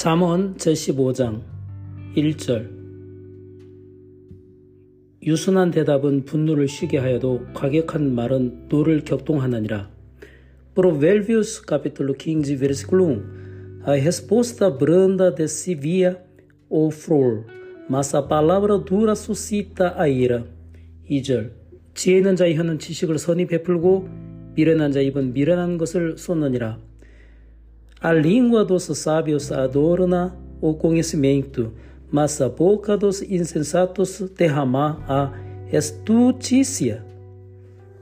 잠언 제15장 1절 유순한 대답은 분노를 쉬게 하여도 과격한 말은 노를 격동하느니라. Provérbios capítulo 15 versículo 1 A resposta branda desvia o furor, mas a palavra dura suscita a ira. 2절 지혜 있는 자의 혀는 지식을 선히 베풀고 미련한 자의 입은 미련한 것을 쏟느니라. A língua dos sábios adorna o conhecimento, mas a boca dos insensatos derrama a estultícia.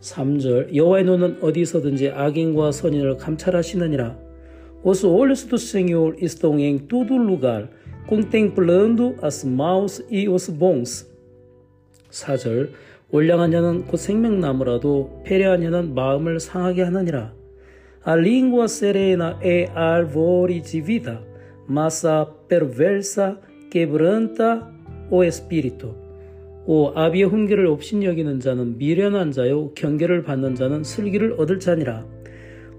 3절 여호와의 눈은 어디서든지 악인과 선인을 감찰하시느니라. Os olhos do Senhor estão em todo lugar, contemplando as maus e os bons. 4절 올량한 자는 곧 생명나무라도 패려한 자는 마음을 상하게 하느니라. A língua serena é árvore de vida, mas a perversa quebranta o espírito. 오 아비의 훈계를 없인 여기는 자는 미련한 자요 경계를 받는 자는 슬기를 얻을 자니라.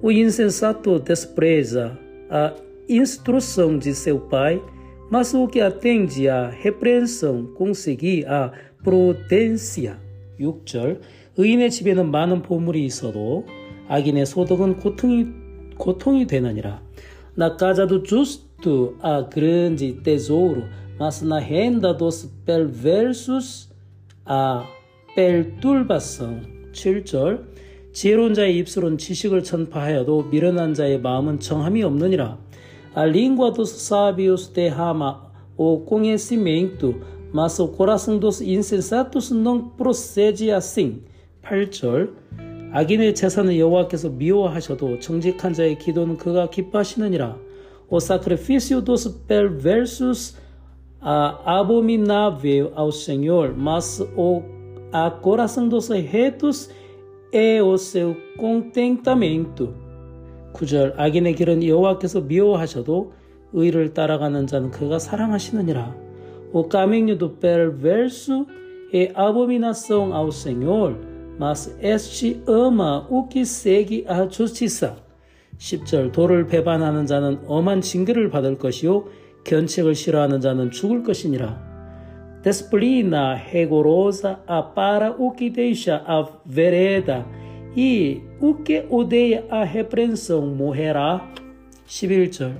O insensato despreza a instrução de seu pai, mas o que atende à repreensão consegue a prudência. 6절 의인의 집에는 많은 보물이 있어도 악인의 소득은 고통이 고통이 되느니라. Há grande tesouro, mas na renda dos perversos há perturbação. 7절 지혜로운 자의 입술은 지식을 전파하여도 미련한 자의 마음은 정함이 없느니라. O conhecimento, mas o coração dos insensatos não procede assim. 8절 악인의 재산은 여호와께서 미워하셔도 정직한 자의 기도는 그가 기뻐하시느니라. O sacrifício dos perversos abominável ao Senhor, mas o a coração dos retos é o seu contentamento. 9절 악인의 길은 여호와께서 미워하셔도 의를 따라가는 자는 그가 사랑하시느니라. O caminho do perverso é abominação ao Senhor, mas este ama o que segue a justiça. 10절 도를 배반하는 자는 엄한 징계를 받을 것이요 견책을 싫어하는 자는 죽을 것이니라. Disciplina rigorosa para o que deixa a vereda e o que odeia a repreensão morrerá. 11절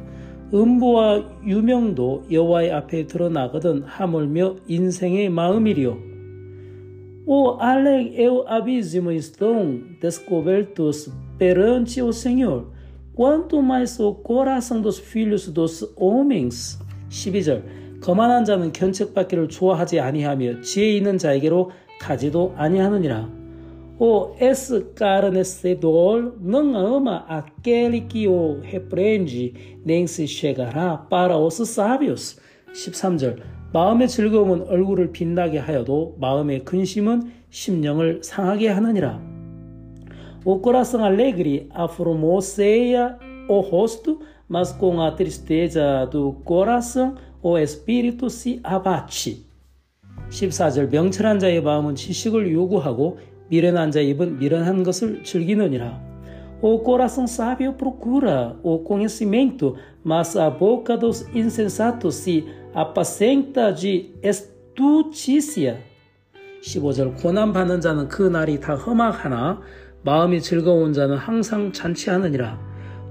음보와 유명도 여호와의 앞에 드러나거든 하물며 인생의 마음이리요. O além e o abismo estão descobertos perante o Senhor. Quanto mais o coração dos filhos dos homens. 12절 거만한 자는 견책받기를 좋아하지 아니하며 지혜 있는 자에게로 가지도 아니하느니라. O escarnecedor não ama aquele que o repreende, nem se chegará para os sábios. 13절 마음의 즐거움은 얼굴을 빛나게 하여도 마음의 근심은 심령을 상하게 하느니라. O coração alegre aformoseia o rosto, mas com a tristeza do coração o espírito se abate. 14절 명철한 자의 마음은 지식을 요구하고 미련한 자의 입은 미련한 것을 즐기느니라. O coração sábio procura o conhecimento, mas a boca dos insensatos se apacenta de estutícia. 15절 고난 받는 자는 그 날이 다 험악하나 마음이 즐거운 자는 항상 잔치하느니라.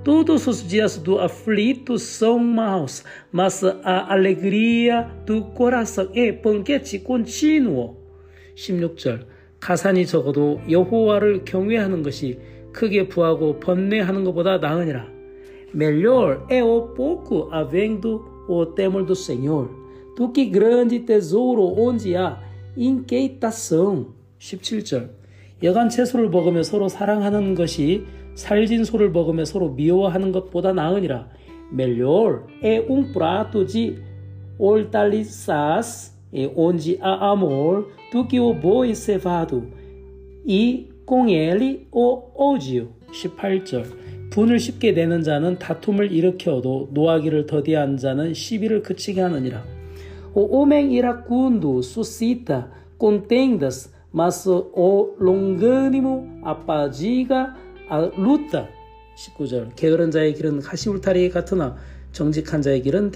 Todos os dias do aflito são maus, mas a alegria do coração é banquete contínuo. 16절 가산이 적어도 여호와를 경외하는 것이 크게 부하고 번뇌하는 것보다 나으니라. Melhor é o pouco havendo o temor do Senhor do que grande tesouro onde há inquietação. 17절 여간 채소를 먹으며 서로 사랑하는 것이 살진 소를 먹으며 서로 미워하는 것보다 나으니라. Melhor é um prato de hortaliças onde há amor do que o boi cevado e ele o ódio. 18절 분을 쉽게 내는 자는 다툼을 일으켜도 노하기를 더디한 자는 시비를 그치게 하느니라. Homem iracundo suscita contendas, mas o longânimo apazigua a luta. 19절 게으른 자의 길은 가시 울타리 같으나 정직한 자의 길은.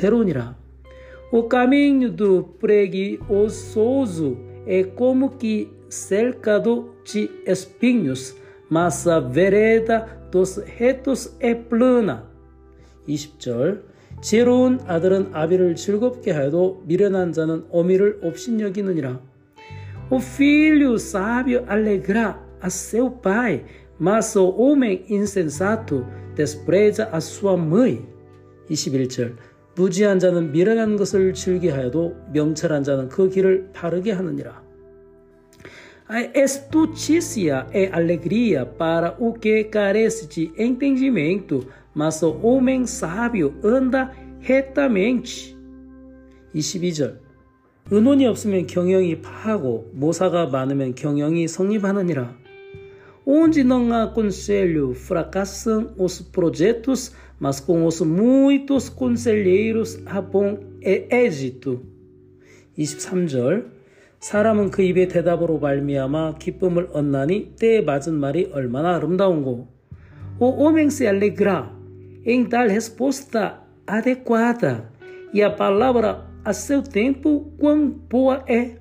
O caminho do preguiçoso é como que cercado de espinhos, mas a vereda dos retos é plana. 20절 지혜로운 아들은 아비를 즐겁게 하여도 미련한 자는 어미를 업신여기느니라. O filho sábio alegra a seu pai, mas o homem insensato despreza a sua mãe. 21절 무지한 자는 미련한 것을 즐기하여도 명철한 자는 그 길을 바르게 하느니라. A estutícia é alegria para o que carece de entendimento, mas o homem sábio anda retamente. 22절 은혼이 없으면 경영이 파하고 모사가 많으면 경영이 성립하느니라. Onde não há conselho, fracassam os projetos, mas com os muitos conselheiros há bom êxito. 23절 사람은 그 입의 대답으로 말미암아 기쁨을 얻나니 때에 맞은 말이 얼마나 아름다운고. Em dar resposta adequada e a palavra a seu tempo quão boa é.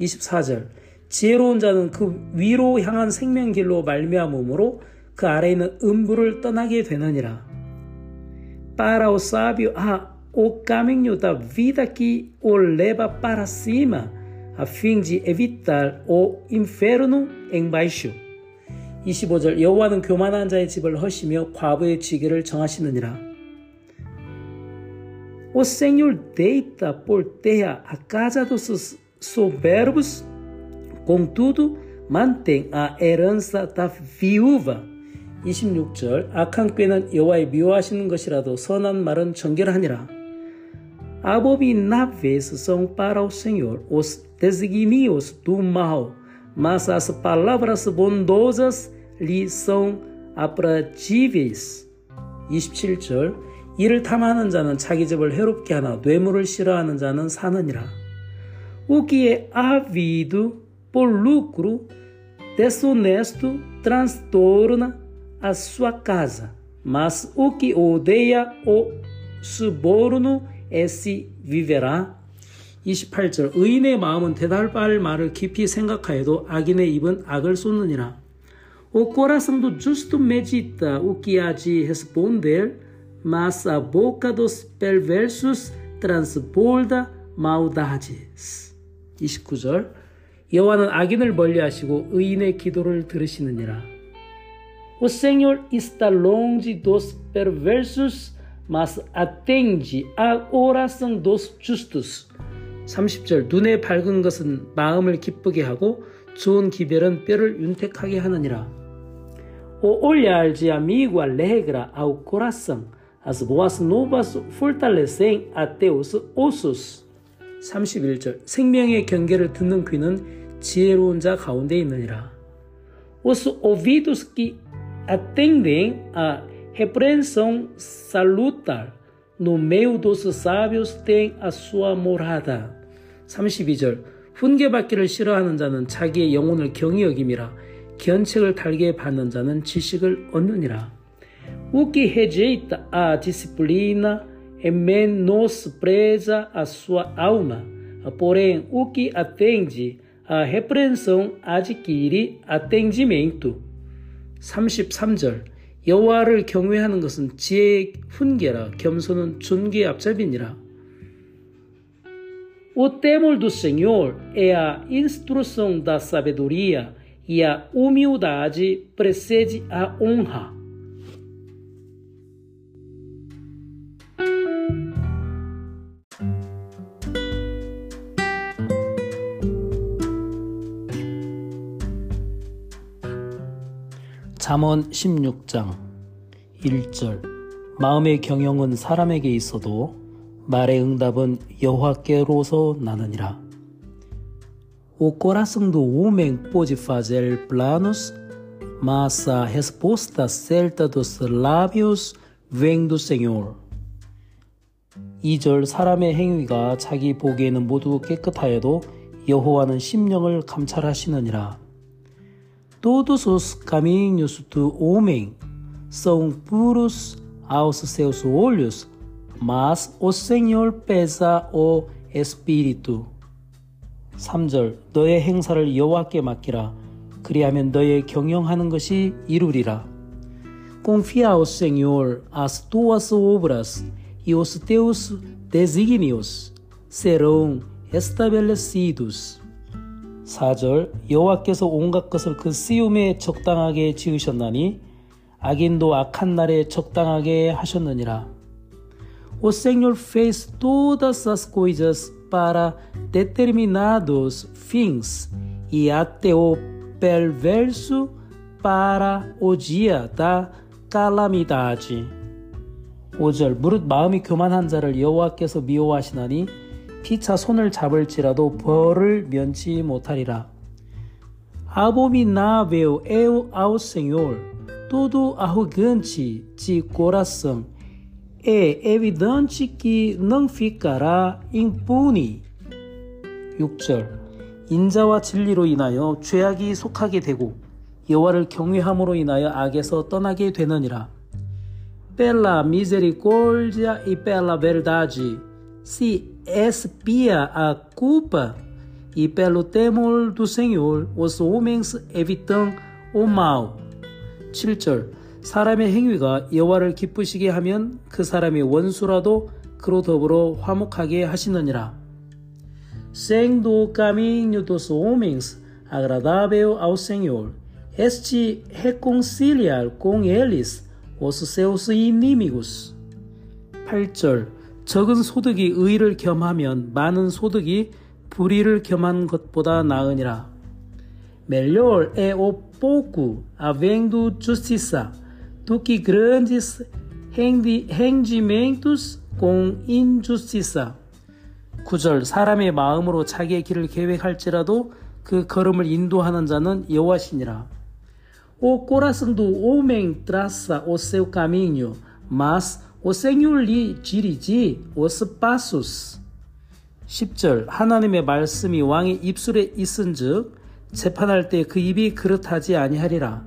24절 지혜로운 자는 그 위로 향한 생명길로 말미암음으로 그 아래 있는 음부를 떠나게 되느니라. Da vida que o leva para cima, a fim de evitar o inferno embaixo. 25절 여호와는 교만한 자의 집을 허시며 과부의 지기를 정하시느니라. O Senhor deita por terra a casa dos soberbos Contudo, mantém a herança da viúva. 26절 악한 꾀는 여호와의 미워하시는 것이라도 선한 말은 정결하니라. Abomináveis são para o Senhor os desígnios do mal, mas as palavras bondosas lhe são aprazíveis. 27절 이를 탐하는 자는 자기 집을 해롭게 하나 뇌물을 싫어하는 자는 사느니라. O que é ávido por lucro desonesto transtorna a sua casa, mas o que odeia o suborno esse viverá. 28절 의인의 마음은 대답할 말을 깊이 생각하여도 악인의 입은 악을 쏟느니라. Justo medita o que há de responder, mas a boca dos perversos transborda maldades. 29절 여호와는 악인을 멀리하시고 의인의 기도를 들으시느니라. O Senhor está longe dos perversos, mas atende a oração dos justos. 30절 눈에 밝은 것은 마음을 기쁘게 하고 좋은 기별은 뼈를 윤택하게 하느니라. O olhar de amigo alegra ao coração. As boas novas fortalecem até os ossos. 31절 생명의 경계를 듣는 귀는 지혜로운 자 가운데 있느니라. Os ouvidos que atendem a repreensão salutar no meio dos sábios têm a sua morada. 32절 훈계받기를 싫어하는 자는 자기의 영혼을 경히 여김이라 견책을 달게 받는 자는 지식을 얻느니라. O que rejeita a disciplina e menospreza a sua alma, porém o que atende a repreensão adquire atendimento. 33절 여호와를 경외하는 것은 지혜의 훈계라 겸손은 존귀의 앞잡이니라. O temor do Senhor é a instrução da sabedoria e a humildade precede a honra. 잠언 16장 1절 마음의 경영은 사람에게 있어도 말의 응답은 여호와께로서 나느니라. O coração do homem pode fazer planos, mas a resposta certa dos lábios vem do Senhor. 2절 사람의 행위가 자기 보기에는 모두 깨끗하여도 여호와는 심령을 감찰하시느니라. Todos os caminhos do homem são puros aos seus olhos, mas o Señor pesa o espíritu. 3절 너의 행사를 여호와께 맡기라 그리하면 너의 경영하는 것이 이루리라. Confia ao Senhor as tuas obras e os teus desígnios serão estabelecidos. 4절 여호와께서 온갖 것을 그 쓰움에 적당하게 지으셨나니 악인도 악한 날에 적당하게 하셨느니라. O Senhor fez todas as coisas para determinados fins e até o perverso para o dia da calamidade. 5절 무릇 마음이 교만한 자를 여호와께서 미워하시나니 피차 손을 잡을지라도 벌을 면치 못하리라. Abominável é ao Senhor todo arrogante de coração. É evidente que não ficará impune. 6절 인자와 진리로 인하여 죄악이 속하게 되고 여호와를 경외함으로 인하여 악에서 떠나게 되느니라. Pela misericórdia e pela verdade se expia a culpa e pelo temor do Senhor os homens evitam o mal. 7절 사람의 행위가 여호와를 기쁘시게 하면 그 사람의 원수라도 그로 더불어 화목하게 하시느니라. Sendo caminho dos homens agradável ao Senhor, este reconciliar com eles os seus inimigos. 8절 적은 소득이 의를 겸하면 많은 소득이 불의를 겸한 것보다 나으니라. Melhor é o pouco havendo justiça do que grandes rendimentos com injustiça. 9절 사람의 마음으로 자기의 길을 계획할지라도 그 걸음을 인도하는 자는 여호와시니라. O coração do homem traça o seu caminho, mas o Senhor lhe dirige os passos. 10절 하나님의 말씀이 왕의 입술에 있은즉 재판할 때 그 입이 그릇하지 아니하리라.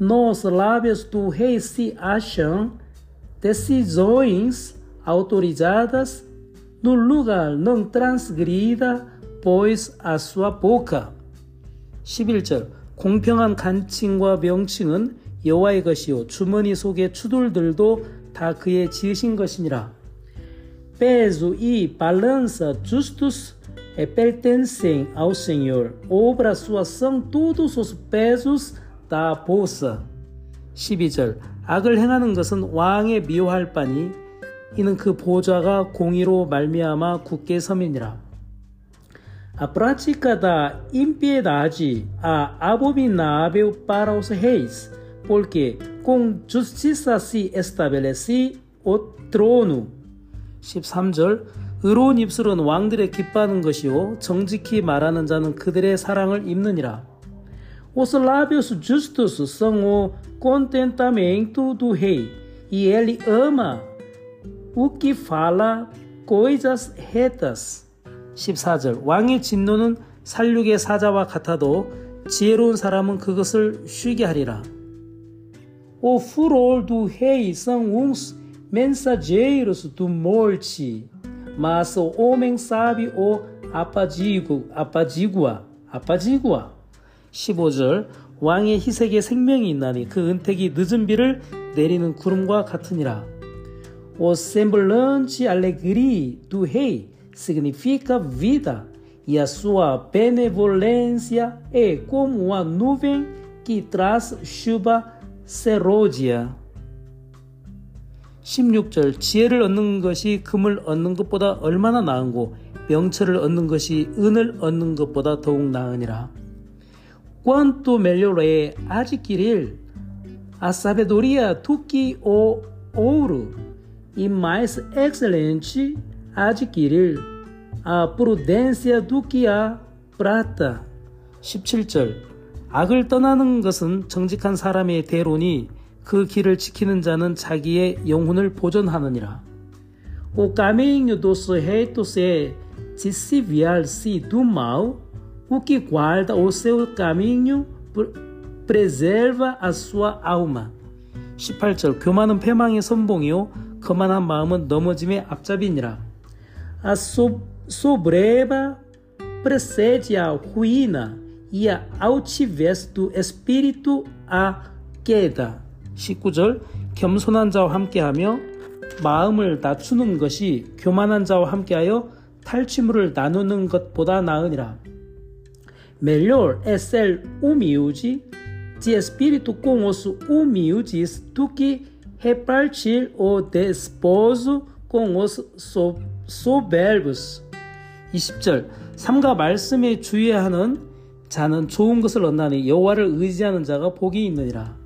Nos lábios do rei se acham decisões autorizadas no lugar não transgrida, pois a sua boca. 11절 공평한 간칭과 명칭은 여호와의 것이요 주머니 속의 추돌들도 다 그의 지으신 것이니라. Peso e balança justos pertencem ao Senhor. Obra sua são todos os pesos da bolsa. 12절 악을 행하는 것은 왕에 미워할 바니 이는 그 보좌가 공의로 말미암아 굳게 섬이니라. A prática da impiedade a abominável para os reis, porque com justiça se estabelece o trono. 13절 의로운 입술은 왕들의 기뻐하는 것이요 정직히 말하는 자는 그들의 사랑을 입느니라. Os lábios justos são o contentamento do rei, e ele ama o que fala coisas retas. 14절 왕의 진노는 살육의 사자와 같아도 지혜로운 사람은 그것을 쉬게 하리라. O furor do rei são uns mensageiros do morte, mas o homem sabe o apazigua, apazigua, apazigua. 15절 왕의 희색에 생명이 있나니 그 은택이 늦은 비를 내리는 구름과 같으니라. O semblante alegria do rei significa vida, e a sua benevolência é como a nuvem que traz chuva serôdia. 16절 지혜를 얻는 것이 금을 얻는 것보다 얼마나 나은고 명철을 얻는 것이 은을 얻는 것보다 더욱 나으니라. Sabedoria do que o ouro, e mais excelente adquirir a prudência do que a prata. 17절 악을 떠나는 것은 정직한 사람의 대로니 그 길을 지키는 자는 자기의 영혼을 보존하느니라. Retos é desviar-se do mal, o que guarda o seu caminho preserva a sua alma. 18절 교만은 패망의 선봉이요 거만한 마음은 넘어짐의 앞잡이니라. Soberba precede a ruína e a altivez do espírito a queda. 19절 겸손한 자와 함께하며 마음을 낮추는 것이 교만한 자와 함께하여 탈취물을 나누는 것보다 나으니라. Melhor é ser humilde, de espírito com os humildes, do que repartir o desposo com os soberbos. 20절 삼가 말씀에 주의하는 자는 좋은 것을 얻나니 여호와를 의지하는 자가 복이 있느니라.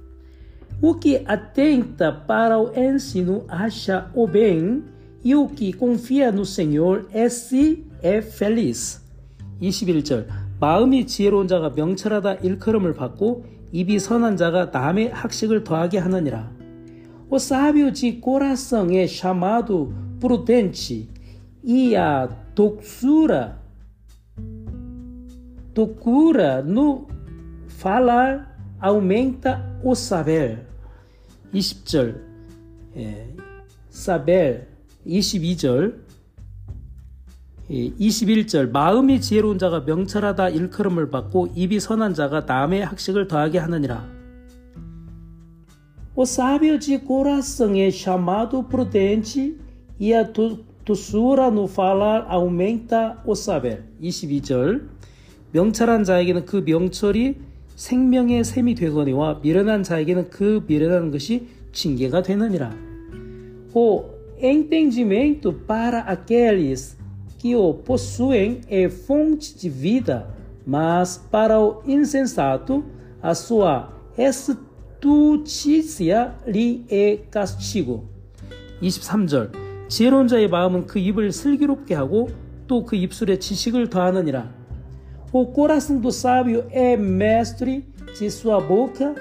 Ensino acha o bem, e o que confia no Senhor esse é feliz. 21절 마음이 지혜로운 자가 명철하다 일컬음을 받고 입이 선한 자가 남의 학식을 더하게 하느니라. De coração é chamado prudente, e a doçura, docura no falar aumenta o saber. 20절, 예, 사벨 22절 21절 마음이 지혜로운 자가 명철하다 일컬음을 받고 입이 선한 자가 남의 학식을 더하게 하느니라. O sábio de coração é chamado prudente e a doçura no falar aumenta o saber. 22절 명철한 자에게는 그 명철이 생명의 샘이 되거니와 미련한 자에게는 그 미련한 것이 징계가 되느니라. O entendimento para aqueles que o possuem é fonte de vida, mas para o insensato a sua estutícia lhe é castigo. 23절 지혜로운 자의 마음은 그 입을 슬기롭게 하고 또 그 입술에 지식을 더하느니라. O coração do sábio é mestre de sua boca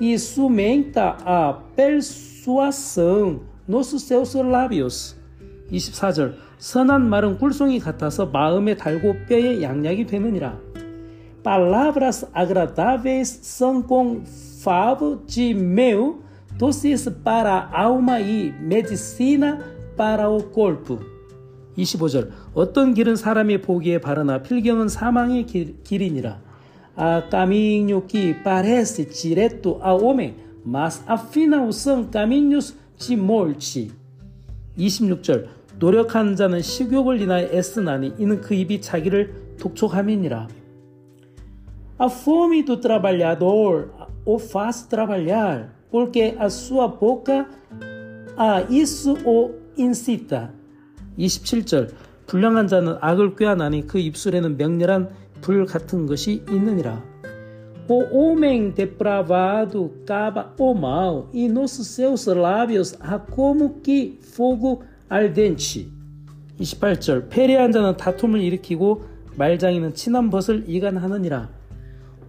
e sumenta a persuasão nos seus lábios. 24절 선한 말은 꿀송이 같아서 마음에 달고 뼈에 양약이 되느니라. Palavras agradáveis são com favo de mel, doces para a alma e medicina para o corpo. 25절 어떤 길은 사람의 보기에 바르나 필경은 사망의 길, 길이니라. Que parece direto ao homem, mas afinal são caminhos de morte. 26절 노력하는 자는 식욕을 인하여 애쓰나니 이는 그 입이 자기를 독촉함이니라. A fome do trabalhador o faz trabalhar, porque a sua boca a isso o incita. 27절 불량한 자는 악을 꾀하나니 그 입술에는 명렬한 불 같은 것이 있느니라. O homem depravado cava o mal, e nos seus lábios há como que fogo ardente. 28절 패례한 자는 다툼을 일으키고 말장이는 친한 벗을 이간하느니라.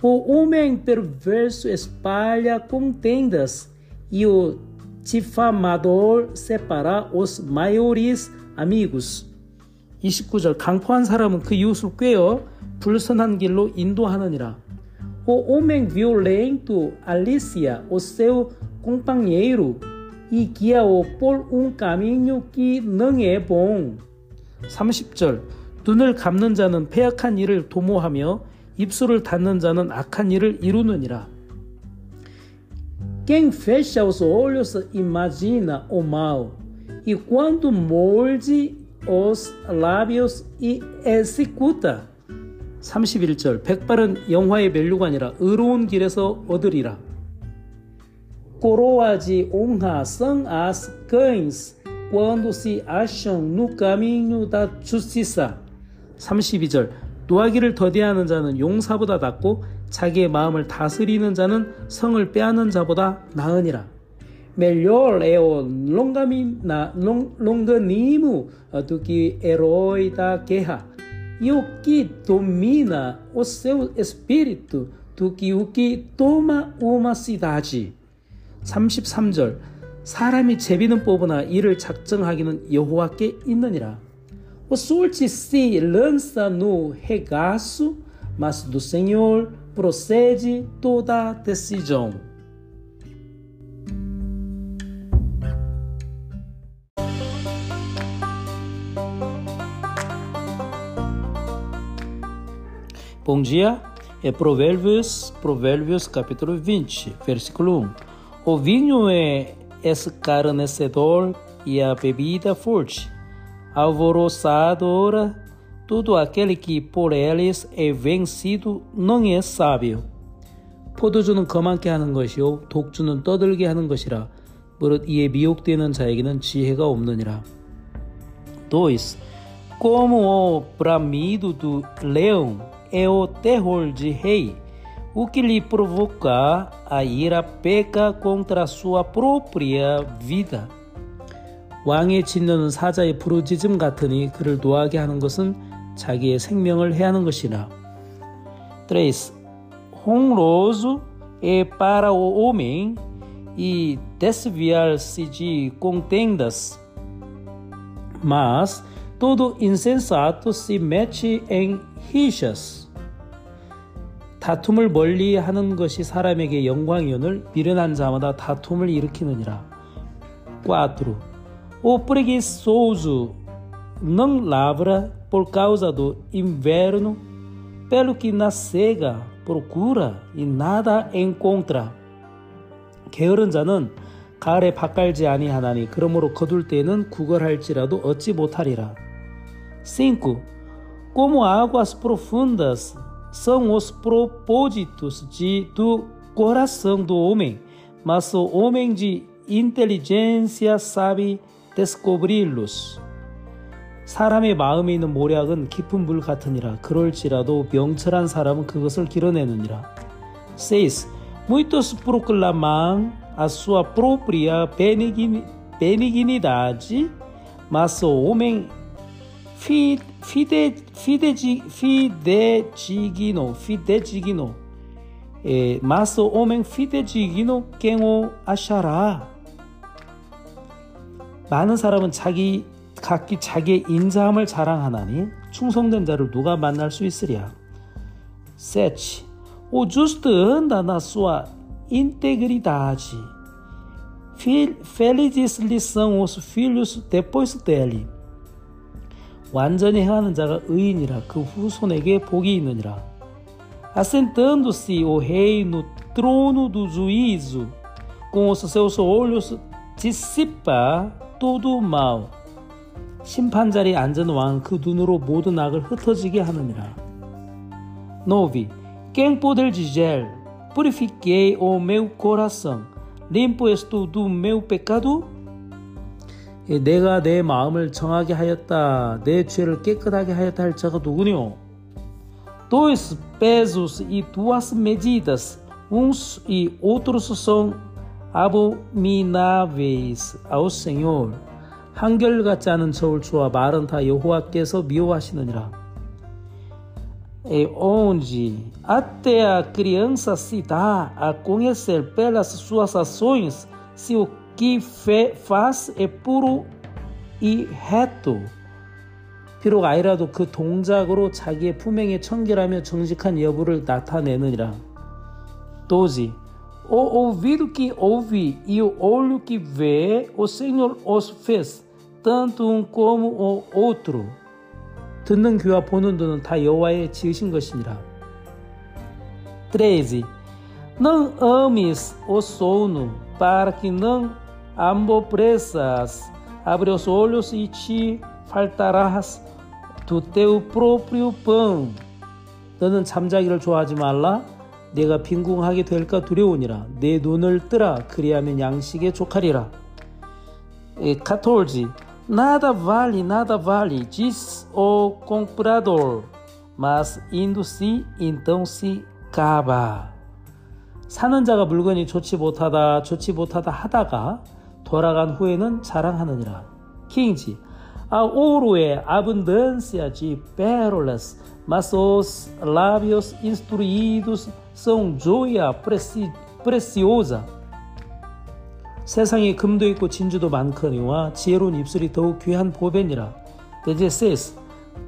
O homem perverso espalha contendas e o difamador separa os maiores amigos. 29절 강포한 사람은 그 이웃을 꿰어 불선한 길로 인도하느니라. Violento alicia o seu companheiro e guia-o por um caminho que não é bom. 30절 눈을 감는 자는 폐악한 일을 도모하며 입술을 닫는 자는 악한 일을 이루느니라. Os olhos imagina o mal, e quando morde os lábios e executa. 31절 백발은 영화의 멜류관이라 의로운 길에서 얻으리라. coroa de honra são as cães quando se acham no caminho da justiça. 32절 노하기를 더디하는 자는 용사보다 낫고 자기의 마음을 다스리는 자는 성을 빼앗는 자보다 나으니라. Melhor é o longanimo do que herói da guerra, e o que domina o seu espírito do que o que toma uma cidade. 33절 사람이 제비는 뽑으나 이를 작정하기는 여호와께 있느니라. O sorte se lança no regaço, mas do Senhor procede toda decisão. Bom dia. É Provérbios, Provérbios capítulo 20, versículo 1. O vinho é escarnecedor e a bebida forte, alvoroçadora. Todo aquele que por eles é vencido não é sábio. 포도주는 거만게 하는 것이요 독주는 떠들게 하는 것이라 무릇 이에 미혹되는 자에게는 지혜가 없느니라. 2. Como o bramido do leão é o terror de rei, o que lhe provoca a ira peca contra sua própria vida. 왕의 진노는 사자의 부르짖음 같으니 그를 노하게 하는 것은 자기의 생명을 해하는 것이라. 3. Honroso é para o homem e desviar-se de contendas, mas todo insensato se mete em rixas. 다툼을 멀리 하는 것이 사람에게 영광이오늘 미련한 자마다 다툼을 일으키느니라. 4. O preguiçoso não lavra por causa do inverno, pelo que na cega procura e nada encontra. 게으른 자는 가을에 밭갈지 아니하나니 그러므로 거둘 때에는 구걸할지라도 얻지 못하리라. 5. Como águas profundas são os propósitos de, do coração do homem, mas o homem de inteligência sabe descobri-los. 사람의 마음에 있는 모략은 깊은 물 같으니라. 그럴지라도 명철한 사람은 그것을 길어내느니라. 6. Muitos proclamam a sua própria benignidade, mas o homem fide, fide, fidedigno, fidedigno, é, mas o homem fidedigno quem o achará? 많은 사람은 자기 각기 자기의 인자함을 자랑하나니 충성된 자를 누가 만날 수 있으랴? 7. O justo anda na sua integridade. Felizes lhe são os filhos depois dele. 완전히 행하는 자가 의인이라 그 후손에게 복이 있느니라. Assentando-se o rei no trono do juízo, com os seus olhos dissipa todo mal. 심판 자리에 앉은 왕 그 눈으로 모든 악을 흩어지게 하느니라. 9. Quem poder dizer, purifiquei o meu coração, limpo estou do meu pecado? 내가 내 마음을 정하게 하였다. 내 죄를 깨끗하게 하였다 할 자가 누구뇨? Dois pesos e duas medidas, uns e outros são abomináveis ao Senhor. 한결같지 않은 저울추와 말은 다 여호와께서 미워하시느니라. é onde até a criança se dá a conhecer pelas suas ações se o que faz é puro e reto. 비록 아이라도 그 동작으로 자기의 품행에 청결하며 정직한 여부를 나타내느니라. 12. O ouvido que ouve e o olho que vê, o Senhor os fez, tanto um como o outro. 듣는 귀와 보는 눈은 다 여호와의 지으신 것이니라. 13. Não ames o sono, para que não aborreças. Abre os olhos e te faltarás do teu próprio pão. 너는 잠자기를 좋아하지 말라. 내가 빈궁하게 될까 두려우니라. 내 눈을 뜨라. 그리하면 양식에 족하리라. 14. Nada vale, nada vale, diz o comprador, mas indo-se então se acaba. 사는 자가 물건이 좋지 못하다, 좋지 못하다 하다가 돌아간 후에는 자랑하느니라. 15. A ouro é abundância de pérolas, mas os lábios instruídos são joia preci, preciosa. 세상에 금도 있고 진주도 많거니와 지혜로운 입술이 더욱 귀한 보배니라. 16.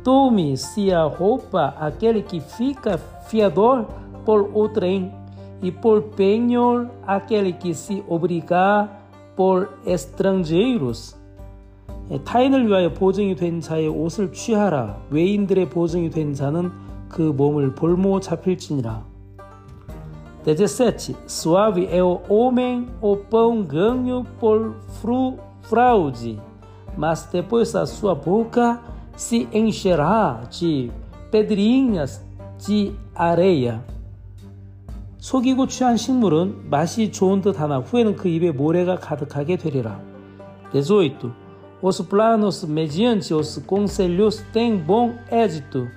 Tome se a roupa aquele que fica fiador por outrem, e por penhor aquele que se obriga por estrangeiros. 타인을 위하여 보증이 된 자의 옷을 취하라. 외인들의 보증이 된 자는 그 몸을 볼모 잡힐지니라. 17. Suave é o homem o pão ganho por fru, fraude, mas depois a sua boca se encherá de pedrinhas de areia. 속이고 취한 식물은 맛이 좋은 듯 하나 후에는 그 입에 모래가 가득하게 되리라. 18. Os planos mediante os conselhos têm bom êxito.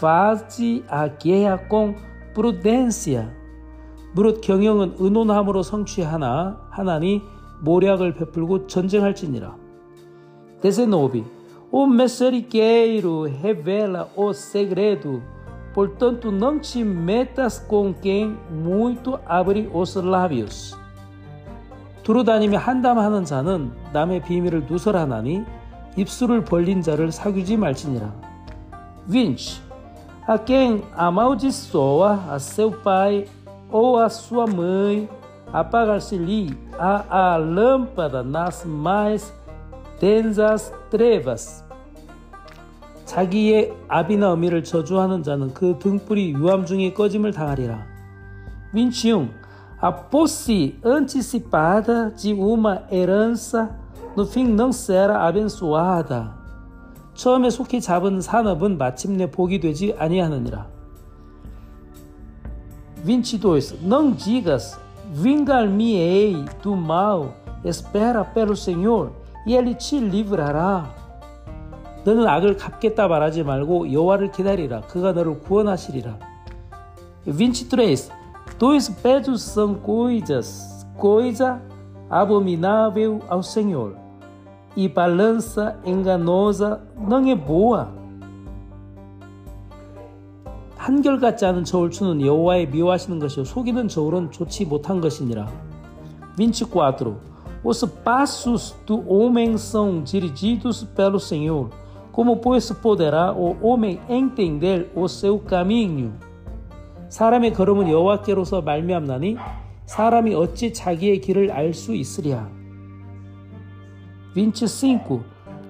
Faze a guerra com prudência. 무릇 경영은 의논함으로 성취하나 하나니 모략을 베풀고 전쟁할지니라. 19. O mensagheiro revela o segredo, portanto não te metas com quem muito abre os lábios. 두루다니며 한담하는 자는 남의 비밀을 누설하나니 입술을 벌린 자를 사귀지 말지니라. 20. A quem amaldiçoa a seu pai ou a sua mãe, apagar-se-lhe a, a lâmpada nas mais densas trevas. 자기의 아비나 어미를 저주하는 자는 그 등불이 유암 중에 꺼짐을 당하리라. 21. A posse antecipada de uma herança no fim não será abençoada. 처음에 속히 잡은 산업은 마침내 복이 되지 아니하느니라. 22. Não digas, vingar-me-ei do mal, espera pelo Senhor, e ele te livrará. 너는 악을 갚겠다 말하지 말고 여호와를 기다리라. 그가 너를 구원하시리라. 23. Dois pesos são coisas, coisa abominável ao Senhor, e balança enganosa não é boa. 한결같지 않은 저울 추는 여호와의 미워하시는 것이요 속이는 저울은 좋지 못한 것이니라. 24. Os passos do homem são dirigidos pelo Senhor. Como pois poderá o homem entender o seu caminho? 사람의 걸음은 여호와께로서 말미암나니 사람이 어찌 자기의 길을 알 수 있으랴. 25.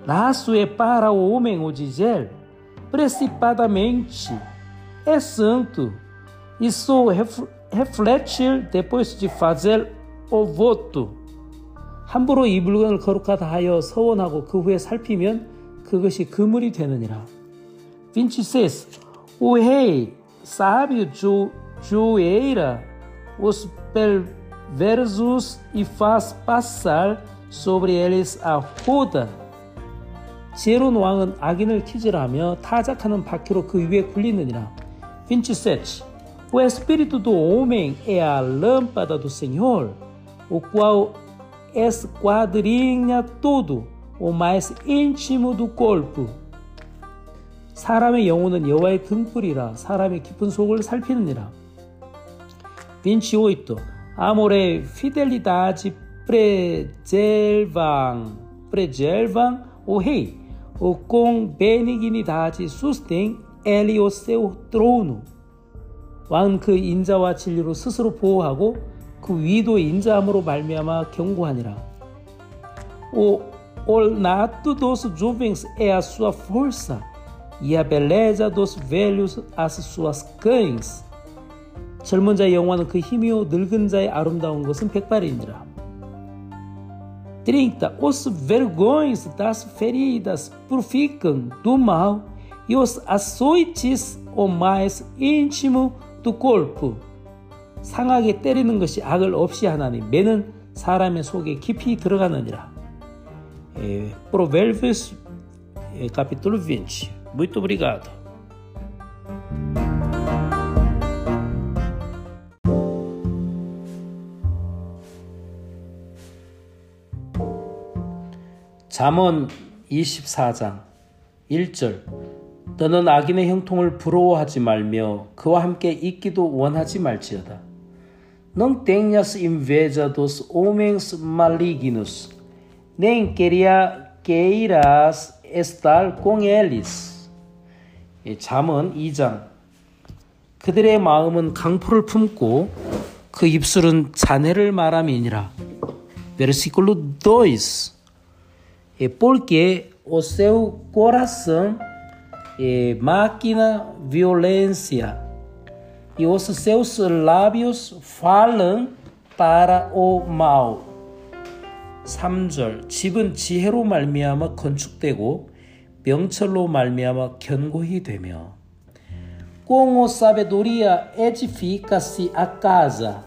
Laço é para o homem o dizer precipipadamente é santo. Isso refletir depois de fazer o voto. 함부로 이 물건을 거룩하다 하여 서원하고 그 후에 살피면 그것이 그물이 되느니라. 26. O rei sábio jo, joeira os perversos e faz passar sobre eles a roda. 지혜로운 왕은 악인을 키질하며 타작하는 바퀴로 그 위에 굴리느니라. 27. O espírito do homem é a lâmpada do Senhor, o qual esquadrinha tudo, o mais íntimo do corpo. 사람의 영혼은 여호와의 등불이라 사람의 깊은 속을 살피느니라. 28. Amore fidelidade preservam, preservam o rei, o com benignidade sustém ele o seu trono. 왕은 그 인자와 진리로 스스로 보호하고 그 위도 인자함으로 말미암아 경고하니라. O ornato dos jovens é a sua força e a beleza dos velhos as suas cães. 젊은 자의 영화는 그 힘이요 늙은 자의 아름다운 것은 백발이니라. 30. Os vergões das feridas purificam do mal e os açoites o mais íntimo do corpo. 상하게 때리는 것이 악을 없이 하나니 매는 사람의 속에 깊이 들어가느니라. Eh, Provérbios eh, capítulo 20. Muito obrigado. 잠언 24장 1절 너는 악인의 형통을 부러워하지 말며 그와 함께 있기도 원하지 말지어다. Tenhas inveja dos homens malignos, nem queiras estar com eles. 잠언 2장 그들의 마음은 강포를 품고 그 입술은 잔해를 말함이니라. Versículo 2 Porque o seu coração eh, máquina violência e os seus lábios falam para o mal. 3절 집은 지혜로 말미암아 건축되고 명철로 말미암아 견고히 되며 com o sabedoria edifica-se a casa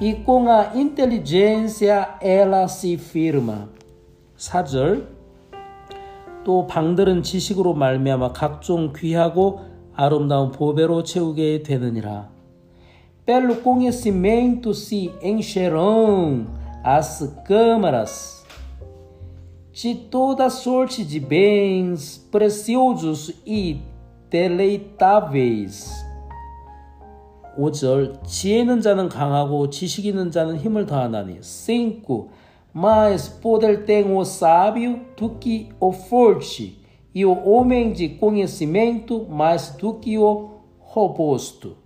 e com a inteligência ela se firma. 4절 또 방들은 지식으로 말미암아 각종 귀하고 아름다운 보배로 채우게 되느니라. Pelo conhecimento se encherão as câmaras de toda sorte de bens preciosos e deleitáveis. 5절 지혜 자는 강하고 지식 있는 자는 힘을 더하나니 5 mas poder tem o sábio do que o forte e o homem de conhecimento mais do que o robusto.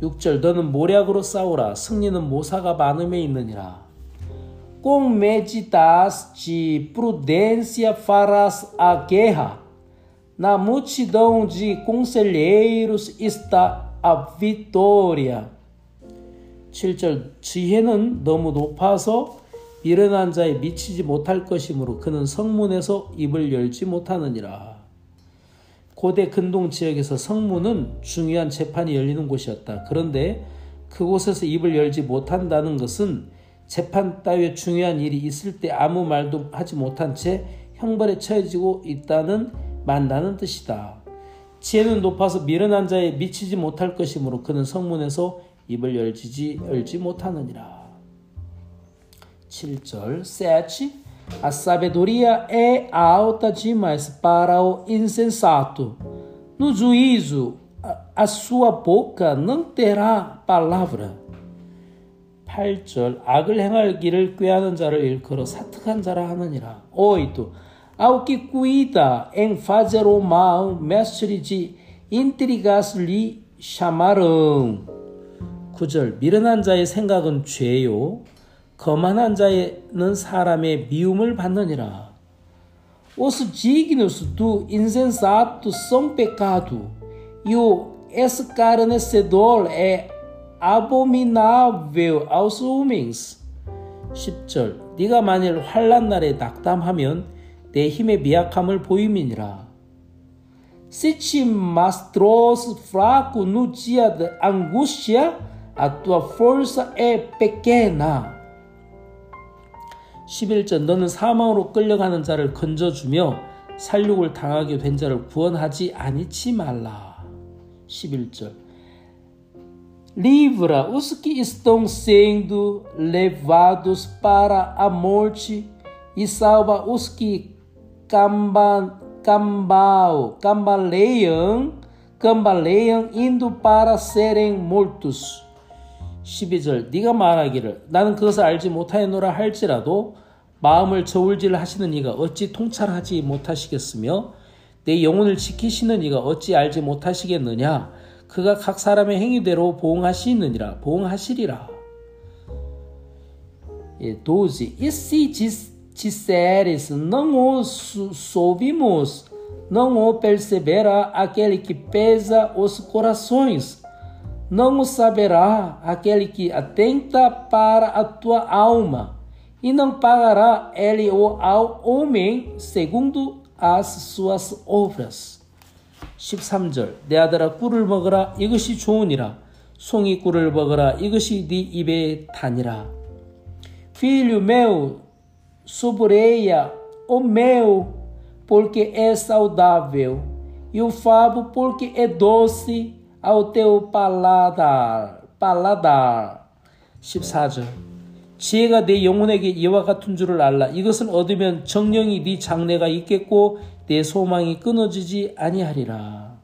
6절 너는 모략으로 싸우라 승리는 모사가 많음에 있느니라. Com medidas de prudência farás a guerra. Na multidão de conselheiros está a vitória. 7절 지혜는 너무 높아서 일어난 자에 미치지 못할 것이므로 그는 성문에서 입을 열지 못하느니라. 고대 근동 지역에서 성문은 중요한 재판이 열리는 곳이었다. 그런데 그곳에서 입을 열지 못한다는 것은 재판 따위에 중요한 일이 있을 때 아무 말도 하지 못한 채 형벌에 처해지고 있다는 만다는 뜻이다. 지혜는 높아서 미련한 자에 미치지 못할 것이므로 그는 성문에서 입을 열지, 열지 못하느니라. 7절 7 A sabedoria é alta demais para o insensato. No juízo, a sua boca não terá palavra. 8절 악을 행할 길을 꾀하는 자를 일컬어 사특한 자라 하느니라. 8 Ao que cuida em fazer o mal, mestre de intrigas lhe chamarão. 9절 미련한 자의 생각은 죄요 거만한 자는 사람의 미움을 받느니라. Do insensato são pecado, e o escarnecedor é abominável aos homens. 10절 네가 만일 환란 날에 낙담하면 내 힘의 미약함을 보임이니라. Se te mostras fraco no dia da angústia, a tua força é pequena. 11절 너는 사망으로 끌려가는 자를 건져주며 살육을 당하게 된 자를 구원하지 아니치 말라. 11절 Livra os que estão sendo levados para a morte e salva os que camba, cambal, cambaleiam, cambaleiam indo para serem mortos. 12절 네가 말하기를 나는 그것을 알지 못하였노라 할지라도 마음을 저울질 하시는 이가 어찌 통찰하지 못하시겠으며 내 영혼을 지키시는 이가 어찌 알지 못하시겠느냐 그가 각 사람의 행위대로 보응하시느니라 보응하시리라 예, 12 E se disseres não o soubimos não o perceberá aquele que pesa os corações não o saberá aquele que atenta para a tua alma e não pagará ele ao homem segundo as suas obras. 13절 내 아들아 꿀을 먹으라 이것이 좋으니라 송이 꿀을 먹으라 이것이 네 입에 다니라 Filho meu, soboreia o mel, porque é saudável, e o favo, porque é doce ao teu paladar. paladar. 14절 지혜가 내 영혼에게 이와 같은 줄을 알라. 이것을 얻으면 정령이 네 장래가 있겠고 내 소망이 끊어지지 아니하리라.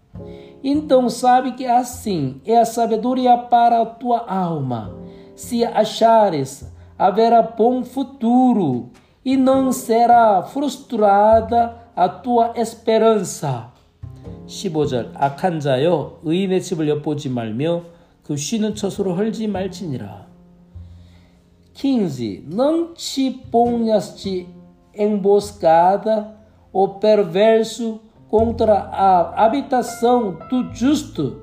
Então sabe que assim é a sabedoria para a tua alma. Se achares, haverá bom futuro e não será frustrada a tua esperança. 15절 악한 자여 의인의 집을 엿보지 말며 그 쉬는 처소로 헐지 말지니라. 15. Não te ponhas de emboscada o perverso contra a habitação do justo,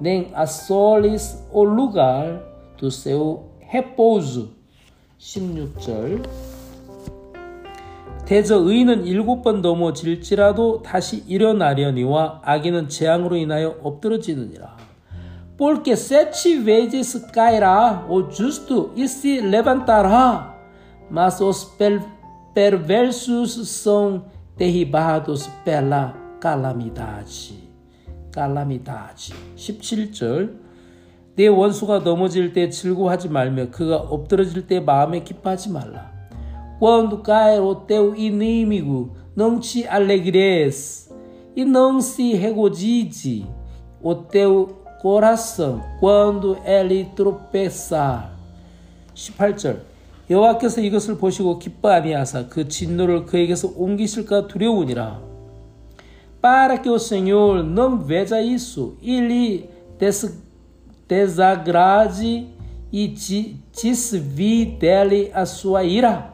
nem assoles o lugar do seu repouso. 16절 대저 의는 일곱 번 넘어질지라도 다시 일어나려니와 악인은 재앙으로 인하여 엎드러지느니라. Porque sete vezes cairá o justo e se levantará, mas os perversos são derribados pela calamidade. calamidade. 17절 내 원수가 넘어질 때 즐거워하지 말며 그가 엎드러질 때 마음에 기뻐하지 말라. Quando cair o teu inimigo, não te alegres e não se regozije o teu coração quando ele tropeçar. 18절 여호와께서 이것을 보시고 기뻐 아니하사 그 진노를 그에게서 옮기실까 두려우니라. Para que o Senhor não veja isso e lhe des desagrade e desvie dele a sua ira.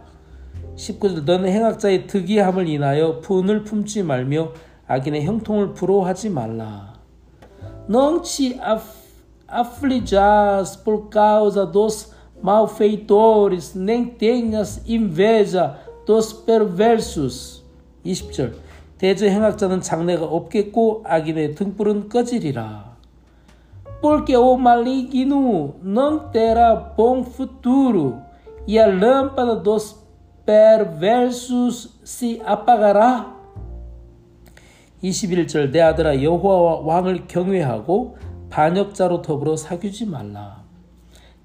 19절 너는 행악자의 특이함을 인하여 분을 품지 말며 악인의 형통을 부러워하지 말라. Não te aflijas por causa dos malfeitores, nem tenhas inveja dos perversos. 20절 대저 행악자는 장래가 없겠고 악인의 등불은 꺼지리라. Terá bom futuro e a lâmpada dos perversos se apagará. 21절 내 아들아 여호와와 왕을 경외하고 반역자로 더불어 사귀지 말라.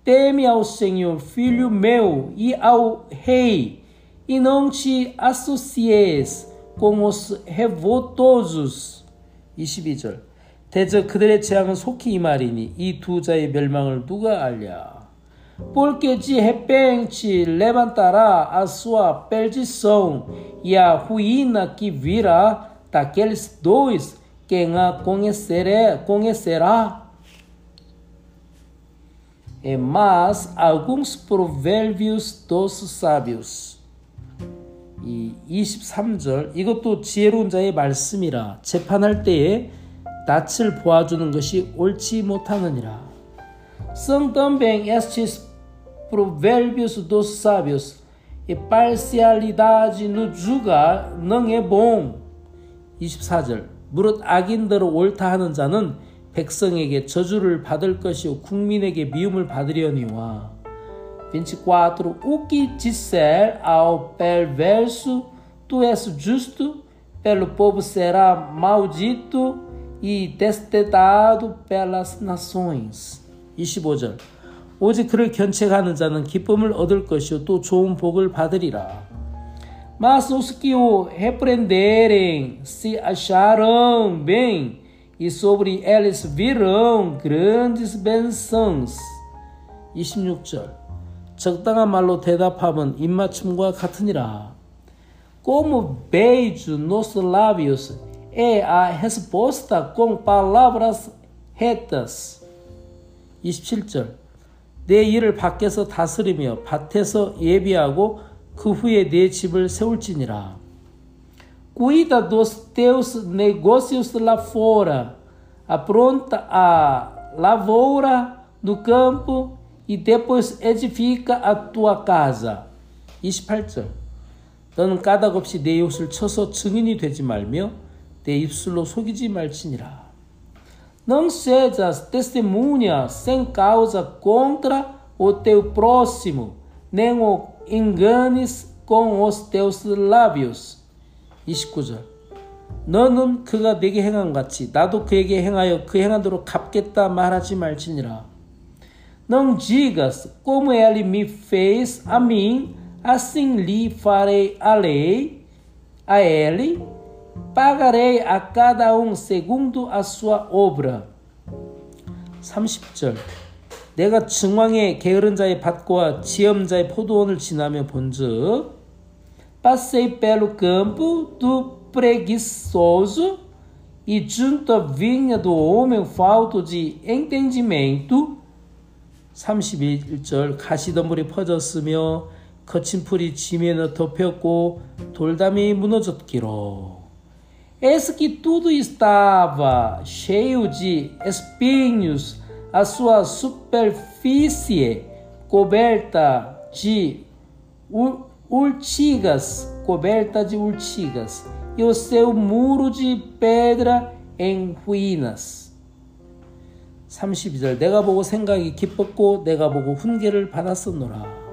Teme ao Senhor, filho meu, e ao rei, e não te associes com os revoltosos. 22절 대저 그들의 재앙은 속히 임하리니 이 두 자의 멸망을 누가 알랴. Porque de repente levantará a sua perdição e a ruína que virá daqueles dois quem a conhecerá, conhecerá. É, mas alguns provérbios dos sábios. 이 23절 이것도 지혜로운 자의 말씀이라 재판할 때에 낯을 보아주는 것이 옳지 못하느니라. São também estes provérbios dos sábios e parcialidade no julgar não é bom. 24절 무릇 악인대로 옳다 하는 자는 백성에게 저주를 받을 것이요 국민에게 미움을 받으려니와 24 O que disser ao perverso tu és justo pelo povo será maldito e destetado pelas nações 25절 오직 그를 견책하는 자는 기쁨을 얻을 것이요 또 좋은 복을 받으리라 Mas os que o repreenderem se acharão bem, e sobre eles virão grandes bênçãos. 26절 적당한 말로 대답함은 입맞춤과 같으니라. Como beijo nos lábios é a resposta com palavras retas. 27절 내 일을 밖에서 다스리며 밭에서 예비하고 그 후에 내 집을 세울지니라. Cuida dos teus negócios lá fora, apronta a lavoura no campo e depois edifica a tua casa. 28절. 너는 까닭없이 내 옷을 쳐서 증인이 되지 말며 내 입술로 속이지 말지니라. Não sejas testemunha sem causa contra o teu próximo, nem o enganes com os teus lábios. 29절. 너는 그가 내게 행한 같이 나도 그에게 행하여 그 행한 대로 갚겠다 말하지 말지니라. A mim, assim lhe farei a lei a ele, pagarei a cada um segundo a sua obra. 30절. 내가 증왕의 게으른 자의 밭과 지엄자의 포도원을 지나며 본즉 passei pelo campo do preguiçoso e junto à vinha do homem falto de entendimento 31절 가시덤불이 퍼졌으며 거친 풀이 지면에 덮였고 돌담이 무너졌기로 Eis que tudo estava cheio de espinhos, a sua superfície coberta de urtigas, coberta de urtigas, e o seu muro de pedra em ruínas. 32절 내가 보고 생각이 기뻤고 내가 보고 훈계를 받았었노라.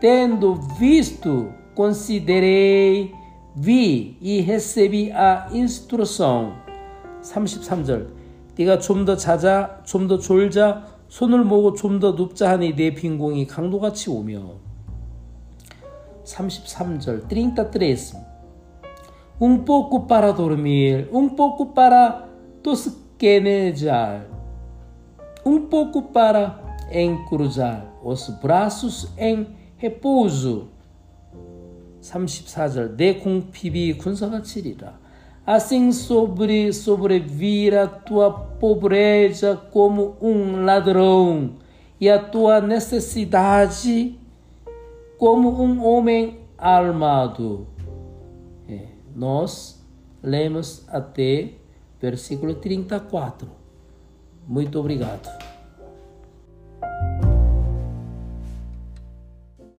Tendo visto, considerei, vi e recebi a instrução. 33절 네가 좀 더 자자, 좀 더 졸자, 손을 모고 좀 더 눕자 하니 내 빈공이 강도같이 오며 33절 33 Um pouco para dormir, um pouco para tosquenejar, um pouco para encruzar os braços em repouso. 34절 내 궁핍이 군사가 치리라. Assim sobre, sobrevir a tua pobreza como um ladrão e a tua necessidade como um homem armado. É, nós lemos até versículo 34. Muito obrigado.